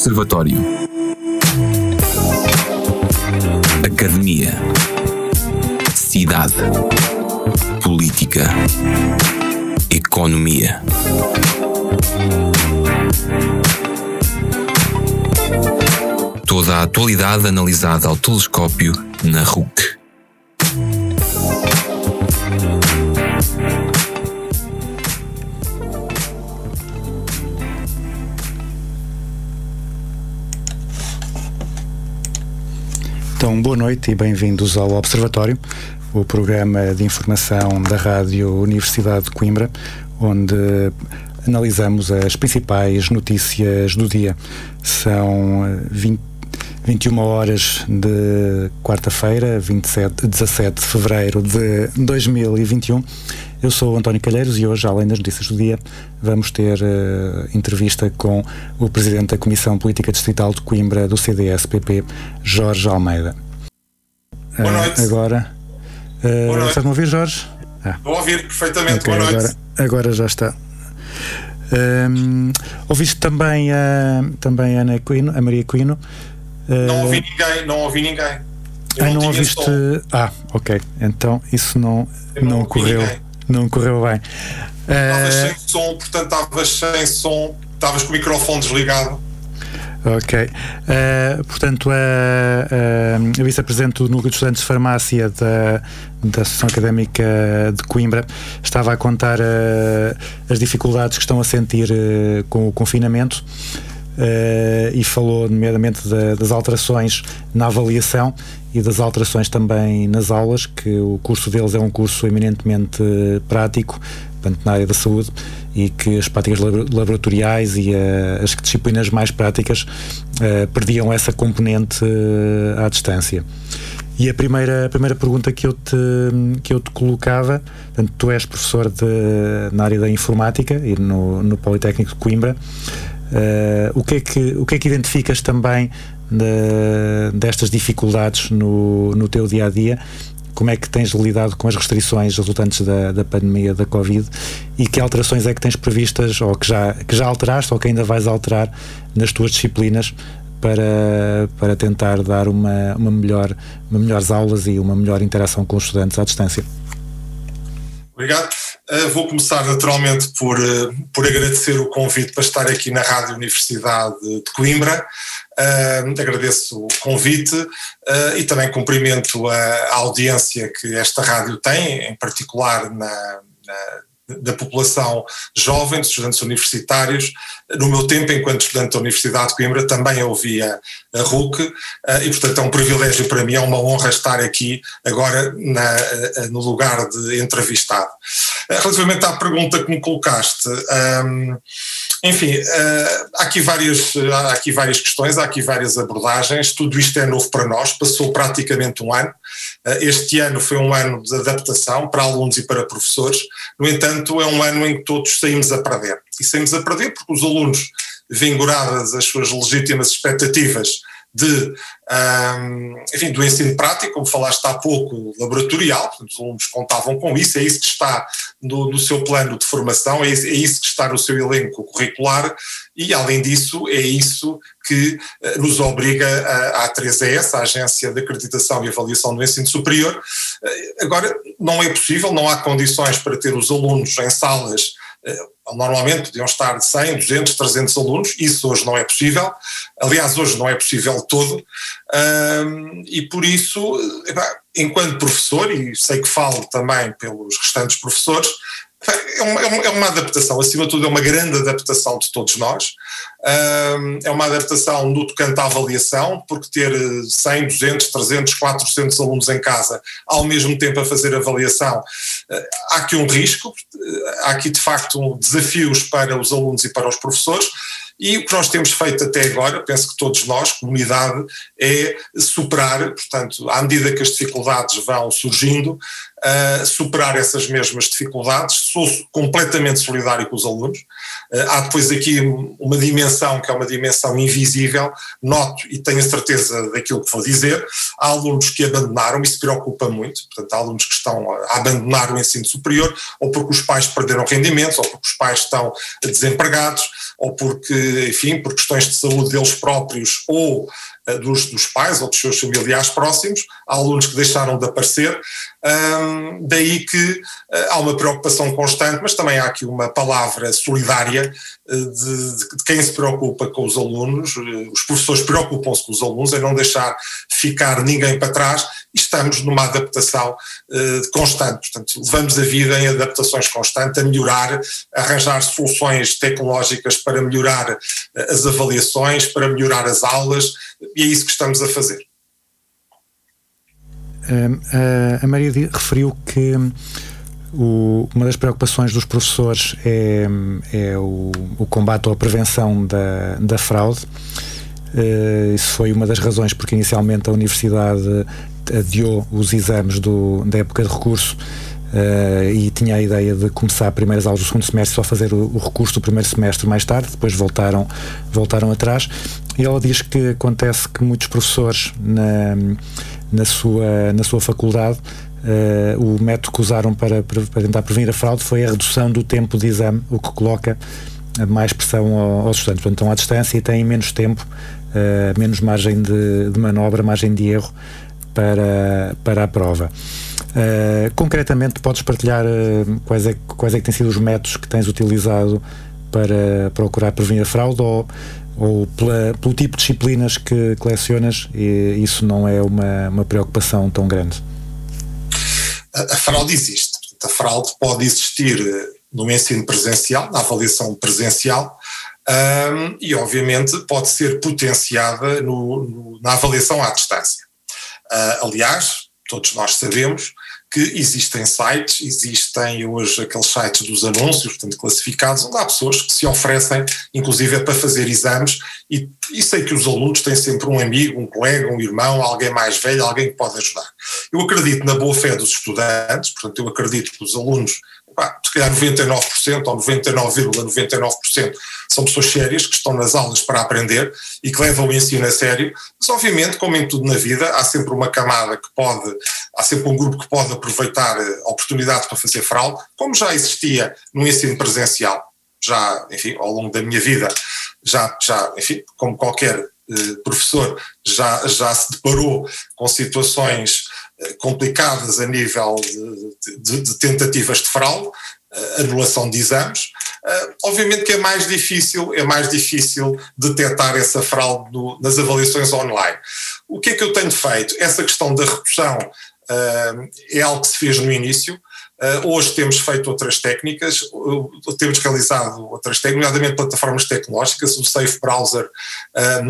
Observatório. Academia. Cidade. Política. Economia. Toda a atualidade analisada ao telescópio na RUC. Então, boa noite e bem-vindos ao Observatório, o programa de informação da Rádio Universidade de Coimbra, onde analisamos as principais notícias do dia. São 20, 21 horas de quarta-feira, 17 de fevereiro de 2021. Eu sou o António Calheiros e hoje, além das notícias do dia, vamos ter uh, entrevista com o Presidente da Comissão Política Distrital de Coimbra do CDS-PP, Jorge Almeida. Boa noite. Uh, agora. Uh, Estás-me a ouvir, Jorge? Ah. Vou ouvir perfeitamente. Okay, Boa noite. Agora, agora já está. Um, ouviste também a, também a, Ana Quino, a Maria Quino? Não ouvi ninguém, não ouvi ninguém. Eu ah, não, não ouviste. Som. Ah, ok. Então isso não, não, não ocorreu. Ninguém não correu bem. Estavas uh... sem som, portanto estavas sem som, estavas com o microfone desligado. Ok. Uh, portanto, a, a, a vice-presidente do Núcleo de Estudantes de Farmácia da, da Associação Académica de Coimbra estava a contar uh, as dificuldades que estão a sentir uh, com o confinamento. Uh, e falou nomeadamente da, das alterações na avaliação e das alterações também nas aulas, que o curso deles é um curso eminentemente prático, portanto, na área da saúde, e que as práticas laboratoriais e uh, as disciplinas mais práticas uh, perdiam essa componente à distância. E a primeira, a primeira pergunta que eu te, que eu te colocava, portanto, tu és professor de, na área da informática e no, no Politécnico de Coimbra, Uh, o, que é que, o que é que identificas também de, destas dificuldades no, no teu dia a dia? Como é que tens lidado com as restrições resultantes da, da pandemia da Covid e que alterações é que tens previstas ou que já, que já alteraste ou que ainda vais alterar nas tuas disciplinas para, para tentar dar uma, uma, melhor, uma melhores aulas e uma melhor interação com os estudantes à distância? Obrigado. Uh, vou começar naturalmente por, uh, por agradecer o convite para estar aqui na Rádio Universidade de Coimbra. Uh, agradeço o convite e também cumprimento a, a, audiência que esta rádio tem, em particular na, na da população jovem, de estudantes universitários. No meu tempo, enquanto estudante da Universidade de Coimbra, também ouvia a RUC eh, e, portanto, é um privilégio para mim, é uma honra estar aqui agora na, eh, no lugar de entrevistado. Eh, relativamente à pergunta que me colocaste, um, enfim, há, aqui várias, há aqui várias questões, há aqui várias abordagens, tudo isto é novo para nós, passou praticamente um ano. Este ano foi um ano de adaptação para alunos e para professores, no entanto, é um ano em que todos saímos a perder. E saímos a perder porque os alunos, vingoradas as suas legítimas expectativas de, um, enfim, do ensino prático, como falaste há pouco, laboratorial, portanto, os alunos contavam com isso, é isso que está no, no seu plano de formação, é isso, é isso, que está no seu elenco curricular e, além disso, é isso que uh, nos obriga a 3ES, a Agência de Acreditação e Avaliação do Ensino Superior. Uh, agora, não é possível, não há condições para ter os alunos em salas Normalmente podiam estar 100, 200, 300 alunos, isso hoje não é possível, aliás, hoje não é possível todo, e por isso, enquanto professor, e sei que falo também pelos restantes professores, é, é uma, é uma, adaptação, acima de tudo, é uma grande adaptação de todos nós. É uma adaptação no tocante à avaliação, porque ter 100, 200, 300, 400 alunos em casa ao mesmo tempo a fazer avaliação, eh, há aqui um risco, eh, há aqui de facto desafios para os alunos e para os professores. E o que nós temos feito até agora, penso que todos nós, comunidade, é superar, portanto, à medida que as dificuldades vão surgindo, uh, superar essas mesmas dificuldades. Sou completamente solidário com os alunos. Uh, há depois aqui uma dimensão que é uma dimensão invisível, noto e tenho a certeza daquilo que vou dizer. Há alunos que abandonaram, isso preocupa muito, portanto, há alunos que estão a abandonar o ensino superior, ou porque os pais perderam rendimentos, ou porque os pais estão desempregados, ou porque, enfim, por questões de saúde deles próprios ou dos, dos pais ou dos seus familiares próximos, há alunos que deixaram de aparecer, um, daí que uh, há uma preocupação constante, mas também há aqui uma palavra solidária uh, de, de, quem se preocupa com os alunos, os professores preocupam-se com os alunos, em não deixar ficar ninguém para trás, e estamos numa adaptação constante, portanto, levamos a vida em adaptações constantes, a melhorar, a arranjar soluções tecnológicas para melhorar as avaliações, para melhorar as aulas, e é isso que estamos a fazer. a Maria referiu que o, uma das preocupações dos professores é, é o, o, combate ou a prevenção da, da fraude. Uh, isso foi uma das razões porque inicialmente a Universidade adiou os exames do, da época de recurso Uh, e tinha a ideia de começar primeiras aulas do segundo semestre só fazer o, o, recurso do primeiro semestre mais tarde, depois voltaram, voltaram atrás. Ela diz que acontece que muitos professores na, na, sua, na sua faculdade uh, o método que usaram para, para, tentar prevenir a fraude foi a redução do tempo de exame, o que coloca mais pressão aos estudantes. Portanto, estão à distância e têm menos tempo, uh, menos margem de, de manobra, margem de erro para, para a prova. Uh, concretamente, podes partilhar quais, é, quais é que têm sido os métodos que tens utilizado para procurar prevenir a fraude ou, ou pela, pelo tipo de disciplinas que, colecionas isso não é uma, uma preocupação tão grande? A, a fraude existe. A fraude pode existir eh, no ensino presencial, na avaliação presencial, um, e obviamente pode ser potenciada no, no, na avaliação à distância. Uh, aliás, todos nós sabemos que existem sites, existem hoje aqueles sites dos anúncios, portanto classificados, onde há pessoas que se oferecem, inclusive para fazer exames, e, e sei que os alunos têm sempre um amigo, um colega, um irmão, alguém mais velho, alguém que pode ajudar. Eu acredito na boa fé dos estudantes, portanto eu acredito que os alunos se calhar 99% ou 99,99% ,99 são pessoas sérias que estão nas aulas para aprender e que levam o ensino a sério, mas obviamente, como em tudo na vida, há sempre uma camada que pode, há sempre um grupo que pode aproveitar oportunidades para fazer fraude, como já existia no ensino presencial, já, enfim, ao longo da minha vida, já, já enfim, como qualquer eh, professor, já, já se deparou com situações complicadas a nível de, de, de tentativas de fraude, eh, anulação de exames. Uh, obviamente que é mais difícil, é mais difícil detectar essa fraude no, nas avaliações online. O que é que eu tenho feito? Essa questão da redução é algo que se fez no início. Uh, hoje temos feito outras técnicas, temos realizado outras técnicas, nomeadamente plataformas tecnológicas, o Safe Browser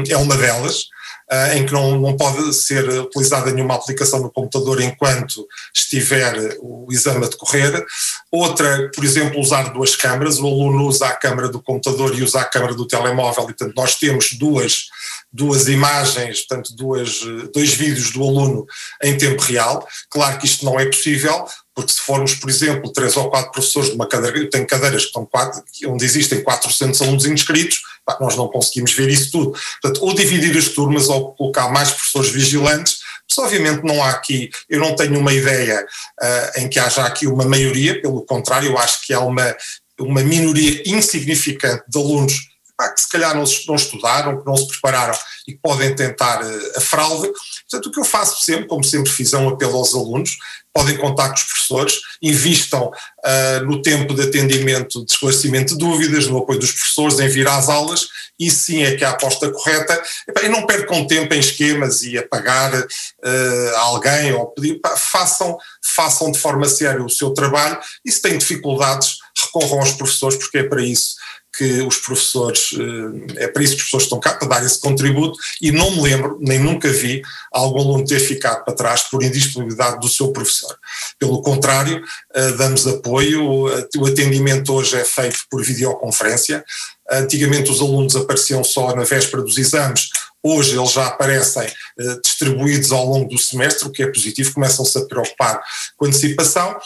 é uma delas uh, em que não, não pode ser utilizada nenhuma aplicação no computador enquanto estiver o exame a decorrer. Outra, por exemplo, usar duas câmaras, o aluno usa a câmara do computador e usa a câmara do telemóvel, e portanto nós temos duas, duas imagens, portanto duas, dois vídeos do aluno em tempo real. Claro que isto não é possível, porque se formos, por exemplo, três ou quatro professores de uma cadeira, eu tenho cadeiras que estão quatro, onde existem 400 alunos inscritos, pá, nós não conseguimos ver isso tudo. Portanto, ou dividir as turmas ou colocar mais professores vigilantes, mas obviamente não há aqui, eu não tenho uma ideia uh, em que haja aqui uma maioria, pelo contrário, eu acho que há uma, uma minoria insignificante de alunos que se calhar não, não, estudaram, que não se prepararam e que podem tentar uh, a fraude. Portanto, o que eu faço sempre, como sempre fiz, é um apelo aos alunos, podem contar com os professores, invistam uh, no tempo de atendimento, de esclarecimento de dúvidas, no apoio dos professores, em vir às aulas, e sim é que é a aposta correta, e não percam tempo em esquemas e a pagar uh, a alguém ou pedir, façam, façam de forma séria o seu trabalho, e se têm dificuldades, recorram aos professores, porque é para isso que os professores, eh, é para isso que os professores estão cá, para dar esse contributo, e não me lembro, nem nunca vi algum aluno ter ficado para trás por indisponibilidade do seu professor. Pelo contrário, eh, damos apoio, o atendimento hoje é feito por videoconferência, antigamente os alunos apareciam só na véspera dos exames, Hoje eles já aparecem eh, distribuídos ao longo do semestre, o que é positivo, começam-se a preocupar com antecipação.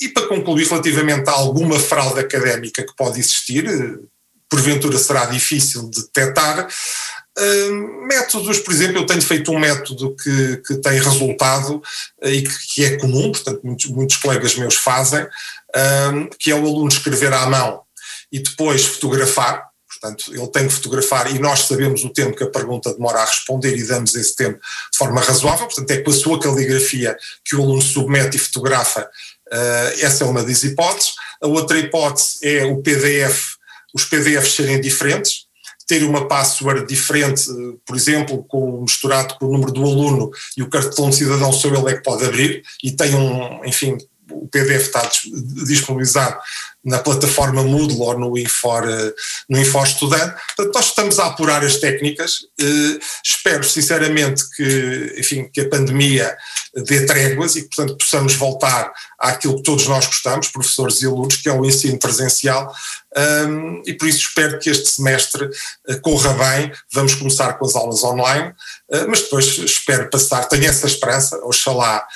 E para concluir, relativamente a alguma fraude académica que pode existir, eh, porventura será difícil de detectar. Uh, métodos, por exemplo, eu tenho feito um método que, que tem resultado uh, e que, que, é comum, portanto, muitos, muitos colegas meus fazem, uh, que é o aluno escrever à mão e depois fotografar, portanto, ele tem que fotografar e nós sabemos o tempo que a pergunta demora a responder e damos esse tempo de forma razoável, portanto, é com a sua caligrafia que o aluno submete e fotografa. Uh, essa é uma das hipóteses. A outra hipótese é o PDF, os PDFs serem diferentes, ter uma password diferente, por exemplo, com, misturado com o número do aluno e o cartão de cidadão só ele é que pode abrir e tem um, enfim, o PDF está disponibilizado na plataforma Moodle ou no Infor, no Infor Estudante. Portanto, nós estamos a apurar as técnicas. Eh, espero sinceramente que, enfim, que a pandemia dê tréguas e que, portanto, possamos voltar àquilo que todos nós gostamos, professores e alunos, que é o ensino presencial. E por isso espero que este semestre uh, corra bem. Vamos começar com as aulas online, mas depois espero passar, tenho essa esperança, oxalá,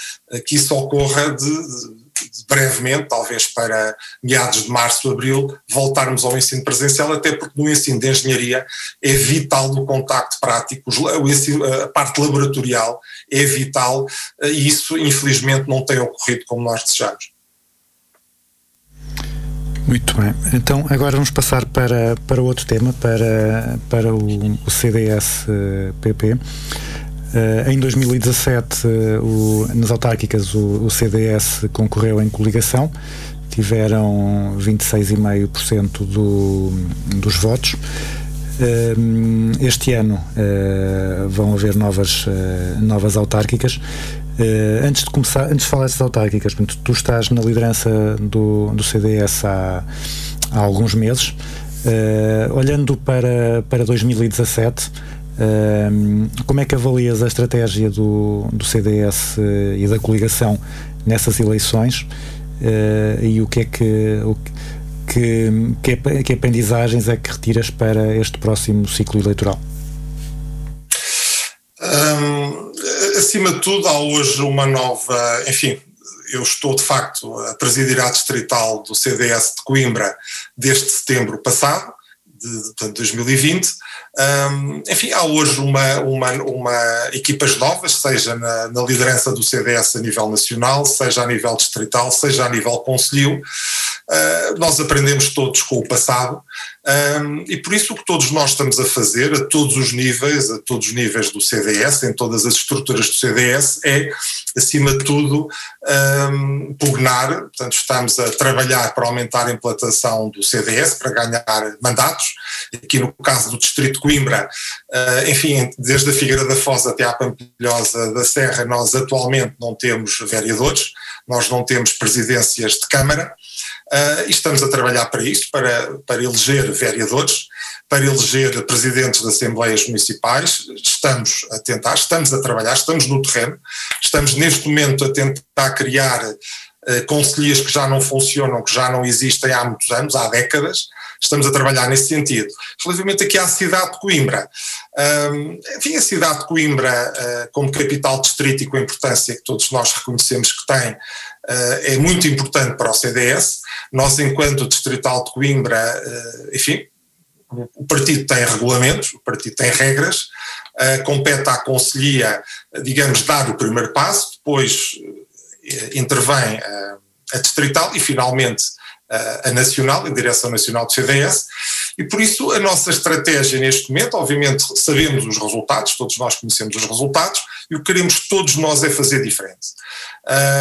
que isso ocorra de, de brevemente, talvez para meados de março, abril, voltarmos ao ensino presencial, até porque no ensino de engenharia é vital o contacto prático, a parte laboratorial é vital e isso infelizmente não tem ocorrido como nós desejamos. Muito bem. Então agora vamos passar para, para outro tema, para, para o, o CDS-PP. Uh, em 2017, uh, o, nas autárquicas, o, o, CDS concorreu em coligação, tiveram 26,5% do, dos votos. Uh, este ano vão haver novas, novas autárquicas. antes de começar, antes de falar dessas autárquicas, tu estás na liderança do, do CDS há, há alguns meses. olhando para, para 2017, como é que avalias a estratégia do, do CDS eh, e da coligação nessas eleições uh, e o que é que, o que, que, que aprendizagens é que retiras para este próximo ciclo eleitoral? Um, acima de tudo, há hoje uma nova, enfim, eu estou de facto a presidir a distrital do CDS de Coimbra desde setembro passado, de, de 2020, um, enfim, há hoje uma, uma, uma equipas novas, seja na, na, liderança do CDS a nível nacional, seja a nível distrital, seja a nível conselho. Uh, nós aprendemos todos com o passado um, e por isso o que todos nós estamos a fazer, a todos os níveis, a todos os níveis do CDS, em todas as estruturas do CDS, é, acima de tudo, um, pugnar, portanto estamos a trabalhar para aumentar a implantação do CDS, para ganhar mandatos, aqui no caso do Distrito de Coimbra, uh, enfim, desde a Figueira da Foz até à Pampilhosa da Serra, nós atualmente não temos vereadores, nós não temos presidências de Câmara, uh, e estamos a trabalhar para isso, para, para eleger vereadores, para eleger presidentes de assembleias municipais, estamos a tentar, estamos a trabalhar, estamos no terreno, estamos neste momento a tentar criar uh, conselheiros que já não funcionam, que já não existem há muitos anos, há décadas, estamos a trabalhar nesse sentido. Relativamente aqui à cidade de Coimbra, um, enfim, a cidade de Coimbra, uh, como capital distrito e com a importância que todos nós reconhecemos que tem, é muito importante para o CDS. Nós, enquanto distrital de Coimbra, uh, enfim, o partido tem regulamentos, o partido tem regras, uh, compete à Conselhia, digamos, dar o primeiro passo, depois intervém uh, a distrital e finalmente a nacional, a direção nacional do CDS, e por isso a nossa estratégia neste momento, obviamente sabemos os resultados, todos nós conhecemos os resultados, e o que queremos todos nós é fazer diferente.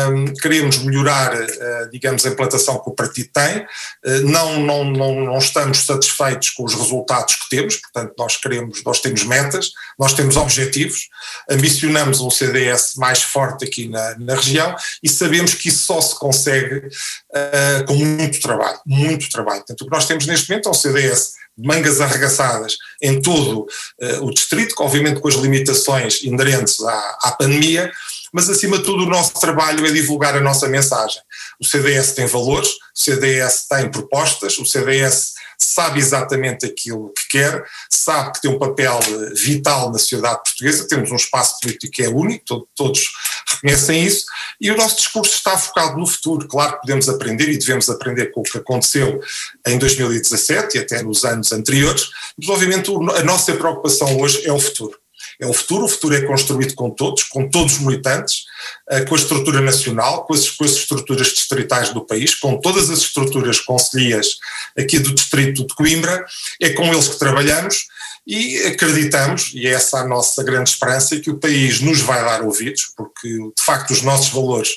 Um, queremos melhorar, uh, digamos, a implantação que o partido tem, uh, não, não, não, não estamos satisfeitos com os resultados que temos, portanto nós queremos, nós temos metas, nós temos objetivos, ambicionamos um CDS mais forte aqui na, na região e sabemos que isso só se consegue uh, com muito trabalho, muito trabalho. Portanto, o que nós temos neste momento é um CDS de mangas arregaçadas em todo uh, o distrito, obviamente com as limitações inerentes à, à pandemia, mas acima de tudo o nosso trabalho é divulgar a nossa mensagem. O CDS tem valores, o CDS tem propostas, o CDS sabe exatamente aquilo que quer, sabe que tem um papel eh, vital na sociedade portuguesa, temos um espaço político que é único, todos reconhecem isso, e o nosso discurso está focado no futuro. Claro que podemos aprender e devemos aprender com o que aconteceu em 2017 e até nos anos anteriores, mas obviamente a nossa preocupação hoje é o futuro é o futuro. O futuro é construído com todos, com todos os militantes, uh, com a estrutura nacional, com as, com as estruturas distritais do país, com todas as estruturas conselhias aqui do distrito de Coimbra. É com eles que trabalhamos e acreditamos, e é essa a nossa grande esperança, que o país nos vai dar ouvidos, porque de facto os nossos valores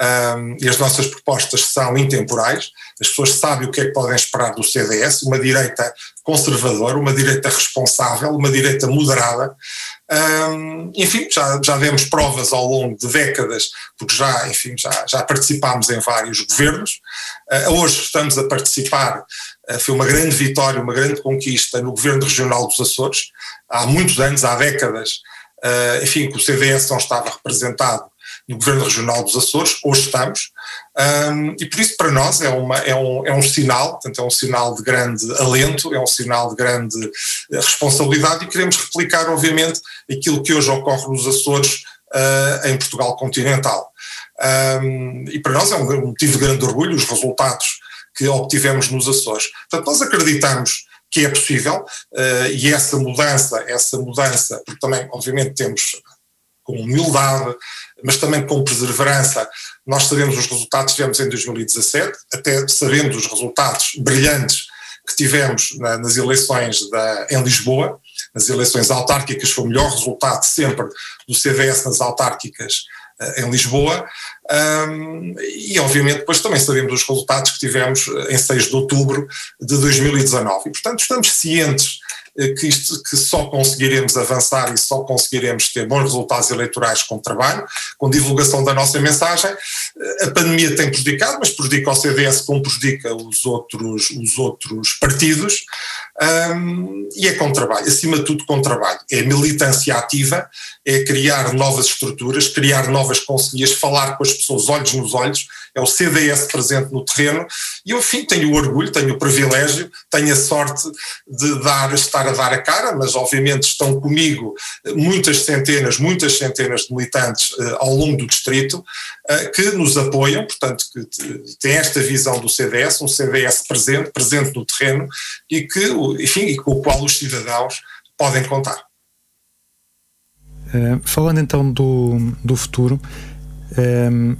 um, e as nossas propostas são intemporais, as pessoas sabem o que é que podem esperar do CDS, uma direita conservadora, uma direita responsável, uma direita moderada. Um, enfim, já, já demos provas ao longo de décadas, porque já, enfim, já, já participámos em vários governos. Uh, hoje estamos a participar, uh, foi uma grande vitória, uma grande conquista no governo regional dos Açores. Há muitos anos, há décadas, uh, enfim, que o CDS não estava representado no Governo Regional dos Açores, hoje estamos, um, e por isso para nós é, uma, é, um, é um sinal, portanto é um sinal de grande alento, é um sinal de grande eh, responsabilidade e queremos replicar obviamente aquilo que hoje ocorre nos Açores uh, em Portugal continental. Um, e para nós é um motivo de grande orgulho os resultados que obtivemos nos Açores. Portanto, nós acreditamos que é possível uh, e essa mudança, essa mudança, porque também obviamente temos com humildade, mas também com perseverança. Nós sabemos os resultados que tivemos em 2017, até sabendo os resultados brilhantes que tivemos na, nas eleições da, em Lisboa, nas eleições autárquicas, foi o melhor resultado sempre do CDS nas autárquicas uh, em Lisboa, um, e obviamente depois também sabemos os resultados que tivemos em 6 de outubro de 2019. E portanto estamos cientes eh, que, isto, que só conseguiremos avançar e só conseguiremos ter bons resultados eleitorais com trabalho, com divulgação da nossa mensagem. Eh, a pandemia tem prejudicado, mas prejudica o CDS como prejudica os outros, os outros partidos, um, e é com trabalho, acima de tudo com trabalho. É militância ativa, é criar novas estruturas, criar novas conselheiras, falar com as pessoas olhos nos olhos, é o CDS presente no terreno, e eu, enfim, tenho o orgulho, tenho o privilégio, tenho a sorte de dar, estar a dar a cara, mas obviamente estão comigo muitas centenas, muitas centenas de militantes uh, ao longo do distrito uh, que nos apoiam, portanto, que têm esta visão do CDS, um CDS presente, presente no terreno e que, enfim, e com o qual os cidadãos podem contar. Uh, falando então do, do futuro, um,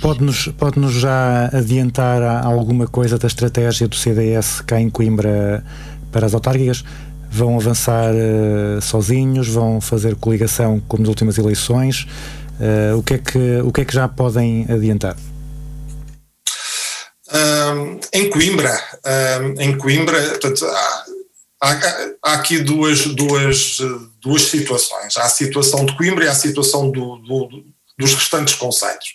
pode-nos pode -nos já adiantar alguma coisa da estratégia do CDS cá em Coimbra para as autárquicas? vão avançar uh, sozinhos, vão fazer coligação como nas últimas eleições. Uh, o, que é que, o que é que já podem adiantar? Um, em Coimbra, um, em Coimbra, portanto, há, há, há, aqui duas, duas, duas situações. Há a situação de Coimbra e há a situação do, do, dos restantes conselhos.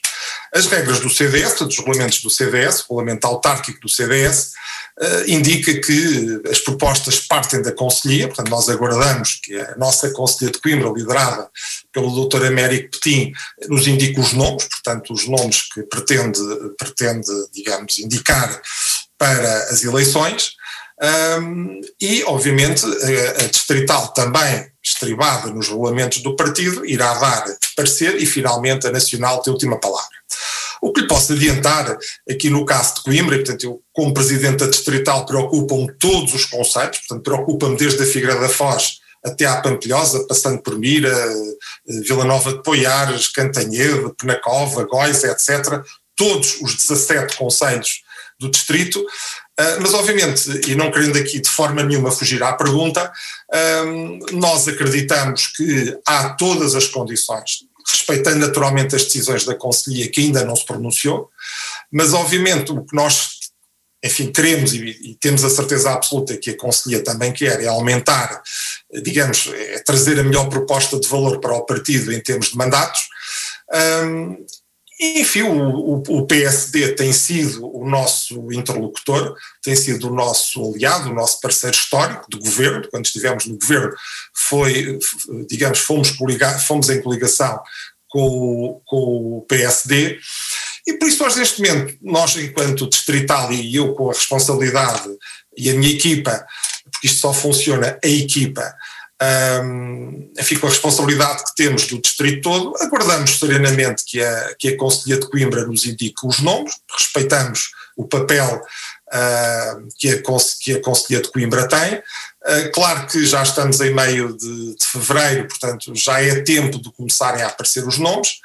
As regras do CDS, portanto, os regulamentos do CDS, o regulamento autárquico do CDS, uh, indica que as propostas partem da Conselhia, portanto, nós aguardamos que a nossa Conselhia de Coimbra, liderada pelo Dr. Américo Petim, nos indique os nomes, portanto, os nomes que pretende, pretende digamos, indicar para as eleições. Um, e, obviamente, a, a Distrital também, estribada nos regulamentos do partido, irá dar parecer e, finalmente, a Nacional tem a última palavra. O que lhe posso adiantar aqui no caso de Coimbra, e, portanto, eu, como Presidente da Distrital, preocupam todos os conceitos, portanto, preocupa-me desde a Figueira da Foz até à Pampilhosa, passando por Mira, eh, Vila Nova de Poiares, Cantanhede, Penacova, Góis, etc. Todos os 17 conselhos do distrito, uh, mas obviamente, e não querendo aqui de forma nenhuma fugir à pergunta, nós acreditamos que há todas as condições, respeitando naturalmente as decisões da Conselhia que ainda não se pronunciou, mas obviamente o que nós enfim, queremos e, e, temos a certeza absoluta que a Conselhia também quer é aumentar, digamos, é trazer a melhor proposta de valor para o partido em termos de mandatos. Enfim, o, o, PSD tem sido o nosso interlocutor, tem sido o nosso aliado, o nosso parceiro histórico de governo. Quando estivemos no governo, foi, digamos, fomos, fomos em coligação com, com o PSD. E por isso nós neste momento, nós enquanto distrital e eu com a responsabilidade e a minha equipa, porque isto só funciona a equipa, um, enfim, com a responsabilidade que temos do distrito todo, aguardamos serenamente que a, que a Conselhia de Coimbra nos indique os nomes, respeitamos o papel uh, que, a, que a Conselhia de Coimbra tem. Uh, claro que já estamos em meio de, de, fevereiro, portanto já é tempo de começarem a aparecer os nomes.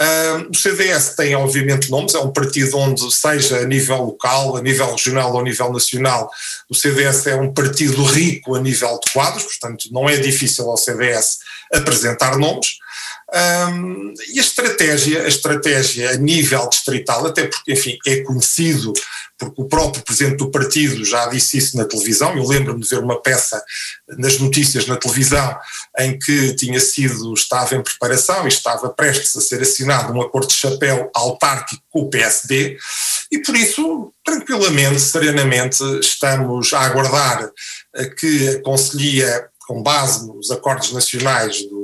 Uh, o CDS tem, obviamente, nomes, é um partido onde, seja a nível local, a nível regional ou a nível nacional, o CDS é um partido rico a nível de quadros, portanto, não é difícil ao CDS apresentar nomes. Um, e a estratégia, a estratégia a nível distrital, até porque, enfim, é conhecido, porque o próprio presidente do partido já disse isso na televisão. Eu lembro-me de ver uma peça nas notícias na televisão em que tinha sido, estava em preparação e estava prestes a ser assinado um acordo de chapéu autárquico com o PSD, e por isso, tranquilamente, serenamente, estamos a aguardar que a Conselhia, com base nos acordos nacionais do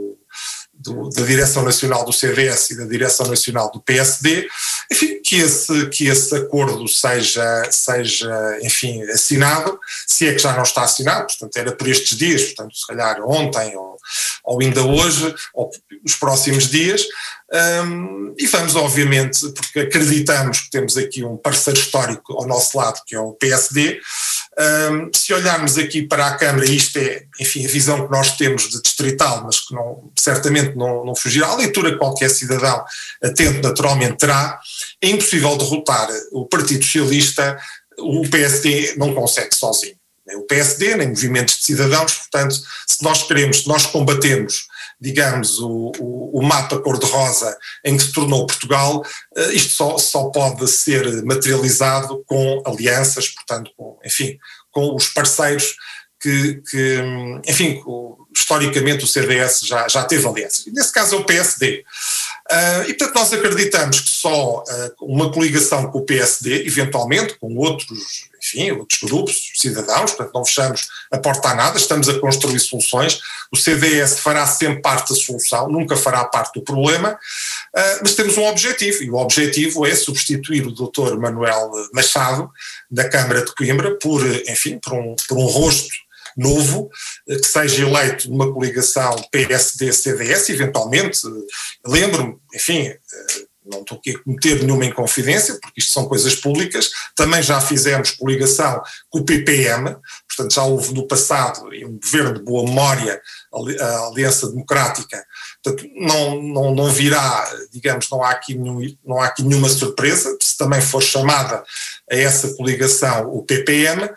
do, da Direção Nacional do CDS e da Direção Nacional do PSD, enfim, que esse, que esse acordo seja, seja, enfim, assinado, se é que já não está assinado, portanto era por estes dias, portanto se calhar ontem ou, ou ainda hoje, ou nos próximos dias, um, e vamos, obviamente, porque acreditamos que temos aqui um parceiro histórico ao nosso lado, que é o PSD. Um, se olharmos aqui para a Câmara, isto é, enfim, a visão que nós temos de distrital, mas que não, certamente não, não fugirá, a leitura que qualquer cidadão atento naturalmente terá, é impossível derrotar o Partido Socialista, o PSD não consegue sozinho. Nem o PSD, nem movimentos de cidadãos, portanto, se nós queremos, se nós combatemos digamos, o, o, o mapa cor-de-rosa em que se tornou Portugal, uh, isto só, só pode ser materializado com alianças, portanto, com, enfim, com os parceiros que, que enfim, historicamente o CDS já, já teve alianças. Nesse caso é o PSD. Uh, e portanto nós acreditamos que só uh, uma coligação com o PSD, eventualmente com outros enfim, outros grupos, cidadãos, portanto não fechamos a porta a nada, estamos a construir soluções. O CDS fará sempre parte da solução, nunca fará parte do problema, uh, mas temos um objetivo, e o objetivo é substituir o Dr. Manuel Machado, da Câmara de Coimbra, por, enfim, por um, por um rosto novo, eh, que seja eleito numa coligação PSD-CDS, eventualmente, lembro-me, enfim, eh, não estou aqui a cometer nenhuma inconfidência, porque isto são coisas públicas, também já fizemos coligação com o PPM, portanto já houve no passado um governo de boa memória, a Aliança Democrática, portanto não, não, não virá, digamos, não há, aqui nenhum, não há aqui nenhuma surpresa, se também for chamada a essa coligação o PPM,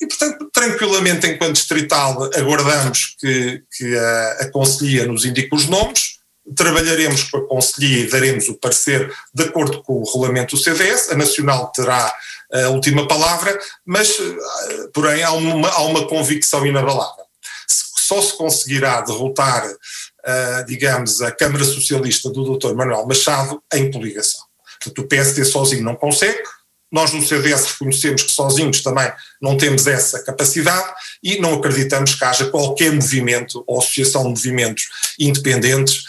e portanto tranquilamente enquanto distrital aguardamos que, que a, a Conselhia nos indique os nomes, trabalharemos com a Conselhia e daremos o parecer de acordo com o regulamento do CDS, a Nacional terá a última palavra, mas, eh, porém, há uma, há uma convicção inabalável. Só se conseguirá derrotar, uh, digamos, a Câmara Socialista do Dr. Manuel Machado em coligação. Portanto, o PSD sozinho não consegue, nós no CDS reconhecemos que sozinhos também não temos essa capacidade e não acreditamos que haja qualquer movimento ou associação de movimentos independentes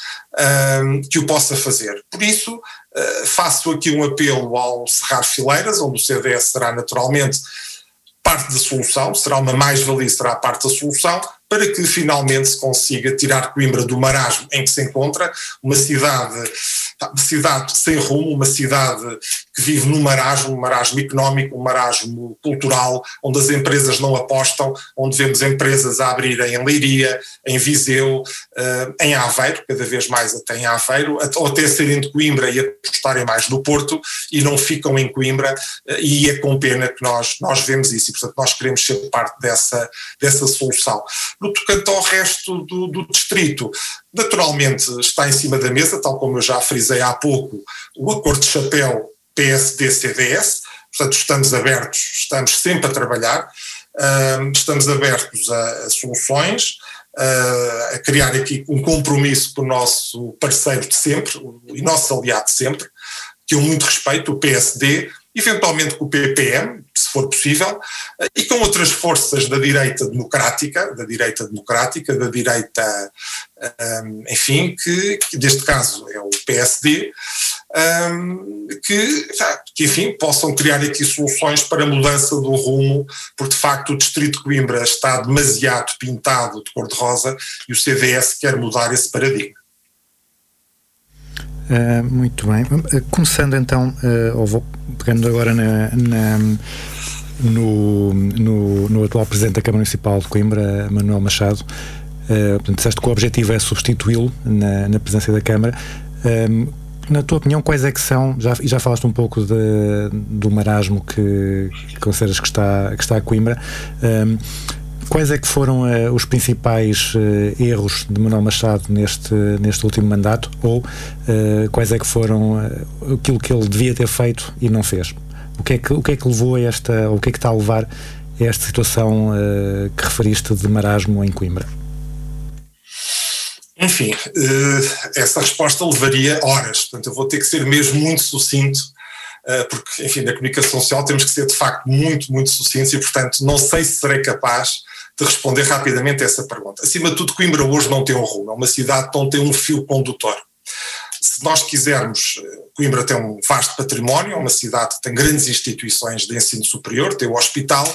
um, que o possa fazer. Por isso, uh, faço aqui um apelo ao Cerrar Fileiras, onde o CDS será naturalmente parte da solução, será uma mais-valia, será parte da solução, para que finalmente se consiga tirar Coimbra do marasmo em que se encontra, uma cidade, uma cidade sem rumo, uma cidade que vive num marasmo, um marasmo económico, um marasmo cultural, onde as empresas não apostam, onde vemos empresas a abrirem em Leiria, em Viseu, uh, em Aveiro, cada vez mais até em Aveiro, ou até saírem de Coimbra e apostarem mais no Porto e não ficam em Coimbra, uh, e é com pena que nós, nós vemos isso, e portanto nós queremos ser parte dessa, dessa solução. No tocante ao resto do, do distrito, naturalmente está em cima da mesa, tal como eu já frisei há pouco, o acordo de chapéu PSD-CDS, portanto estamos abertos, estamos sempre a trabalhar, estamos abertos a, a soluções, uh, a criar aqui um compromisso com o nosso parceiro de sempre, e nosso aliado de sempre, que eu muito respeito, o PSD, eventualmente com o PPM, se for possível, e com outras forças da direita democrática, da direita democrática, da direita, um, enfim, que, que neste caso é o PSD, um, que, que, enfim, possam criar aqui soluções para a mudança do rumo, porque de facto o Distrito de Coimbra está demasiado pintado de cor-de-rosa e o CDS quer mudar esse paradigma. Uh, muito bem. Uh, começando então, uh, ou vou pegando agora na, na, no, no, no, atual Presidente da Câmara Municipal de Coimbra, Manuel Machado. Uh, portanto, disseste que o objetivo é substituí-lo na, na presidência da Câmara. Um, na tua opinião, quais é que são, já, já falaste um pouco de, do marasmo que, que consideras que está, que está a Coimbra, um, quais é que foram uh, os principais uh, erros de Manuel Machado neste, neste último mandato ou uh, quais é que foram aquilo que ele devia ter feito e não fez? O que é que, o que, é que levou a esta, o que é que está a levar a esta situação que referiste de marasmo em Coimbra? Enfim, essa resposta levaria horas, portanto eu vou ter que ser mesmo muito sucinto, porque, enfim, na comunicação social temos que ser de facto muito, muito sucintos e, portanto, não sei se serei capaz de responder rapidamente a essa pergunta. Acima de tudo, Coimbra hoje não tem um rumo, é uma cidade que não tem um fio condutor se nós quisermos, eh, Coimbra tem um vasto património, é uma cidade que tem grandes instituições de ensino superior, tem o hospital,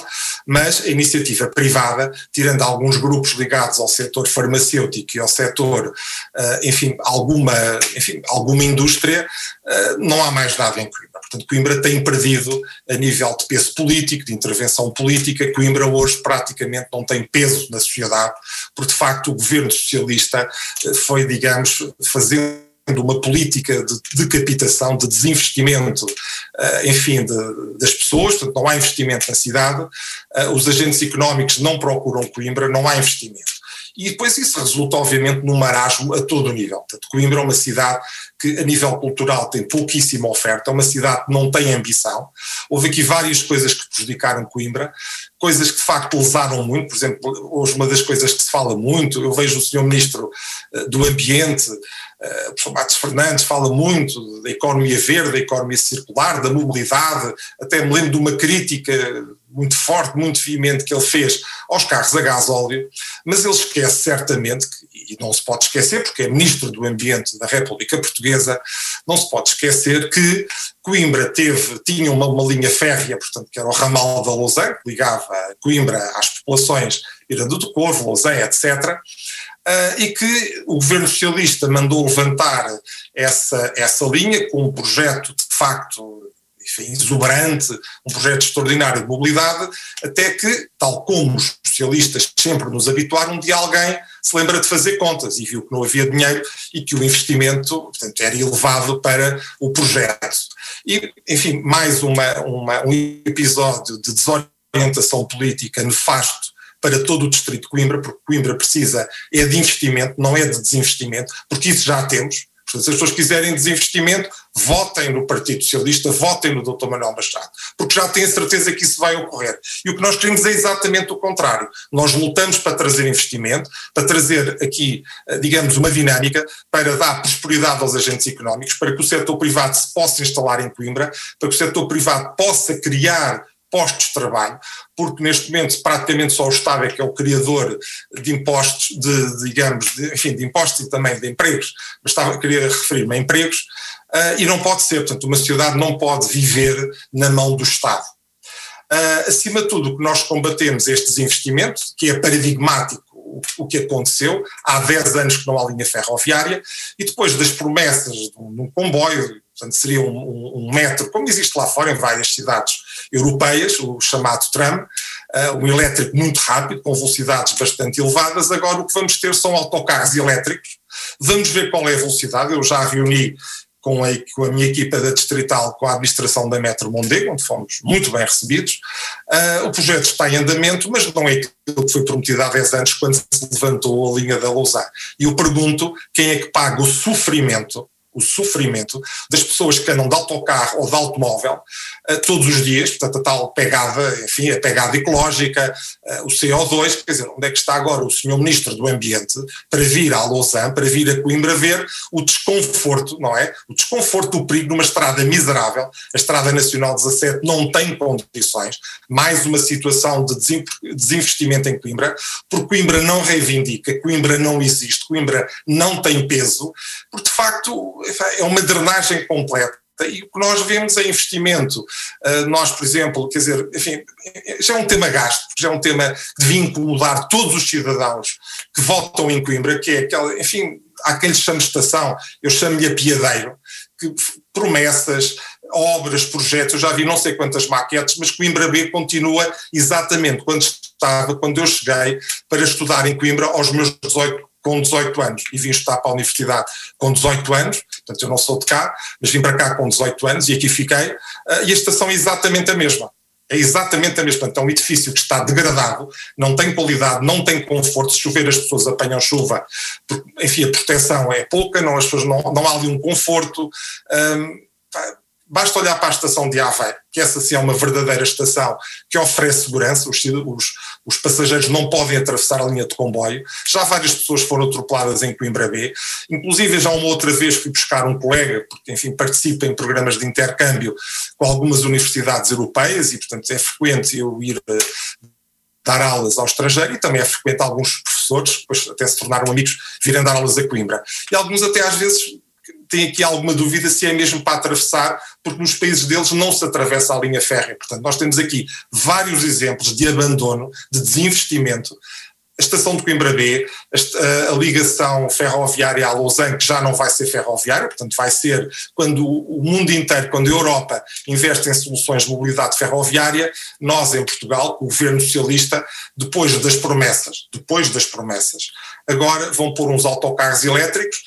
mas a iniciativa privada, tirando alguns grupos ligados ao setor farmacêutico e ao setor, eh, enfim, alguma, enfim, alguma indústria, eh, não há mais nada em Coimbra. Portanto, Coimbra tem perdido a nível de peso político, de intervenção política. Coimbra hoje praticamente não tem peso na sociedade, porque de facto o governo socialista foi, digamos, fazendo uma política de decapitação, de desinvestimento, eh, enfim, de, das pessoas, portanto não há investimento na cidade, eh, os agentes económicos não procuram Coimbra, não há investimento. E depois isso resulta, obviamente, num marasmo a todo o nível. Portanto, Coimbra é uma cidade que, a nível cultural, tem pouquíssima oferta, é uma cidade que não tem ambição. Houve aqui várias coisas que prejudicaram Coimbra, coisas que de facto lesaram muito. Por exemplo, hoje, uma das coisas que se fala muito, eu vejo o Sr. Ministro eh, do Ambiente Uh, o professor Matos Fernandes fala muito da economia verde, da economia circular, da mobilidade, até me lembro de uma crítica muito forte, muito veemente que ele fez aos carros a gás óleo, mas ele esquece certamente, e não se pode esquecer porque é Ministro do Ambiente da República Portuguesa, não se pode esquecer que Coimbra teve, tinha uma, uma linha férrea, portanto que era o ramal da Lausanne, que ligava Coimbra às populações Irando do Corvo, Lausanne, etc., Uh, e que o governo socialista mandou levantar essa, essa linha com um projeto de facto enfim, exuberante, um projeto extraordinário de mobilidade, até que, tal como os socialistas sempre nos habituaram, dia alguém se lembra de fazer contas e viu que não havia dinheiro e que o investimento portanto, era elevado para o projeto. E, enfim, mais uma, uma, um episódio de desorientação política nefasto para todo o distrito de Coimbra, porque Coimbra precisa é de investimento, não é de desinvestimento, porque isso já temos. Portanto, se as pessoas quiserem desinvestimento, votem no Partido Socialista, votem no Dr. Manuel Machado, porque já têm certeza que isso vai ocorrer. E o que nós queremos é exatamente o contrário. Nós lutamos para trazer investimento, para trazer aqui, eh, digamos, uma dinâmica para dar prosperidade aos agentes económicos, para que o setor privado se possa instalar em Coimbra, para que o setor privado possa criar postos de trabalho, porque neste momento praticamente só o Estado é que é o criador de impostos, de, digamos, de, enfim, de impostos e também de empregos, mas estava, queria referir-me a empregos, uh, e não pode ser, portanto, uma sociedade não pode viver na mão do Estado. Uh, acima de tudo, o que nós combatemos é este desinvestimento, que é paradigmático o, que aconteceu, há 10 anos que não há linha ferroviária, e depois das promessas de um, de um comboio, portanto seria um, um, um, metro, como existe lá fora em várias cidades europeias, o chamado tram, uh, um elétrico muito rápido, com velocidades bastante elevadas, agora o que vamos ter são autocarros elétricos, vamos ver qual é a velocidade, eu já reuni com a, com a, minha equipa da Distrital, com a administração da Metro Mondego, onde fomos muito bem recebidos. Uh, o projeto está em andamento, mas não é aquilo que foi prometido há 10 anos, quando se levantou a linha da Lausanne. E eu pergunto quem é que paga o sofrimento o sofrimento das pessoas que andam de autocarro ou de automóvel uh, todos os dias, portanto a tal pegada, enfim, a pegada ecológica, uh, o CO2, quer dizer, onde é que está agora o senhor Ministro do Ambiente para vir à Lausanne, para vir a Coimbra ver o desconforto, não é? O desconforto do perigo numa estrada miserável, a Estrada Nacional 17 não tem condições, mais uma situação de desinvestimento em Coimbra, porque Coimbra não reivindica, Coimbra não existe, Coimbra não tem peso, porque de facto é uma drenagem completa. E o que nós vemos é investimento. Uh, nós, por exemplo, quer dizer, enfim, já é um tema gasto, já é um tema que devia incomodar todos os cidadãos que votam em Coimbra, que é aquela, enfim, há quem lhe chame estação, eu chamo-lhe a piadeiro, que promessas, obras, projetos, eu já vi não sei quantas maquetes, mas Coimbra B continua exatamente quando estava, quando eu cheguei para estudar em Coimbra aos meus 18 com 18 anos e vim estudar para a universidade com 18 anos, portanto eu não sou de cá, mas vim para cá com 18 anos e aqui fiquei, uh, e a estação é exatamente a mesma. É exatamente a mesma. Então, é um edifício que está degradado, não tem qualidade, não tem conforto. Se chover, as pessoas apanham chuva. Enfim, a proteção é pouca, não, as pessoas não, não há ali um conforto. Basta olhar para a estação de Aveiro, que essa sim é uma verdadeira estação que oferece segurança, os, os, os, passageiros não podem atravessar a linha de comboio. Já várias pessoas foram atropeladas em Coimbra B, inclusive já uma outra vez fui buscar um colega, porque enfim participa em programas de intercâmbio com algumas universidades europeias e portanto é frequente eu ir eh, dar aulas ao estrangeiro e também é frequente alguns professores, depois até se tornaram amigos, virem dar aulas a Coimbra. E alguns até às vezes tem aqui alguma dúvida se é mesmo para atravessar, porque nos países deles não se atravessa a linha férrea. Portanto, nós temos aqui vários exemplos de abandono, de desinvestimento. A estação de Coimbra B, a, a, ligação ferroviária a Lausanne, que já não vai ser ferroviária, portanto vai ser quando o mundo inteiro, quando a Europa investe em soluções de mobilidade ferroviária, nós em Portugal, o governo socialista, depois das promessas, depois das promessas, agora vão pôr uns autocarros elétricos,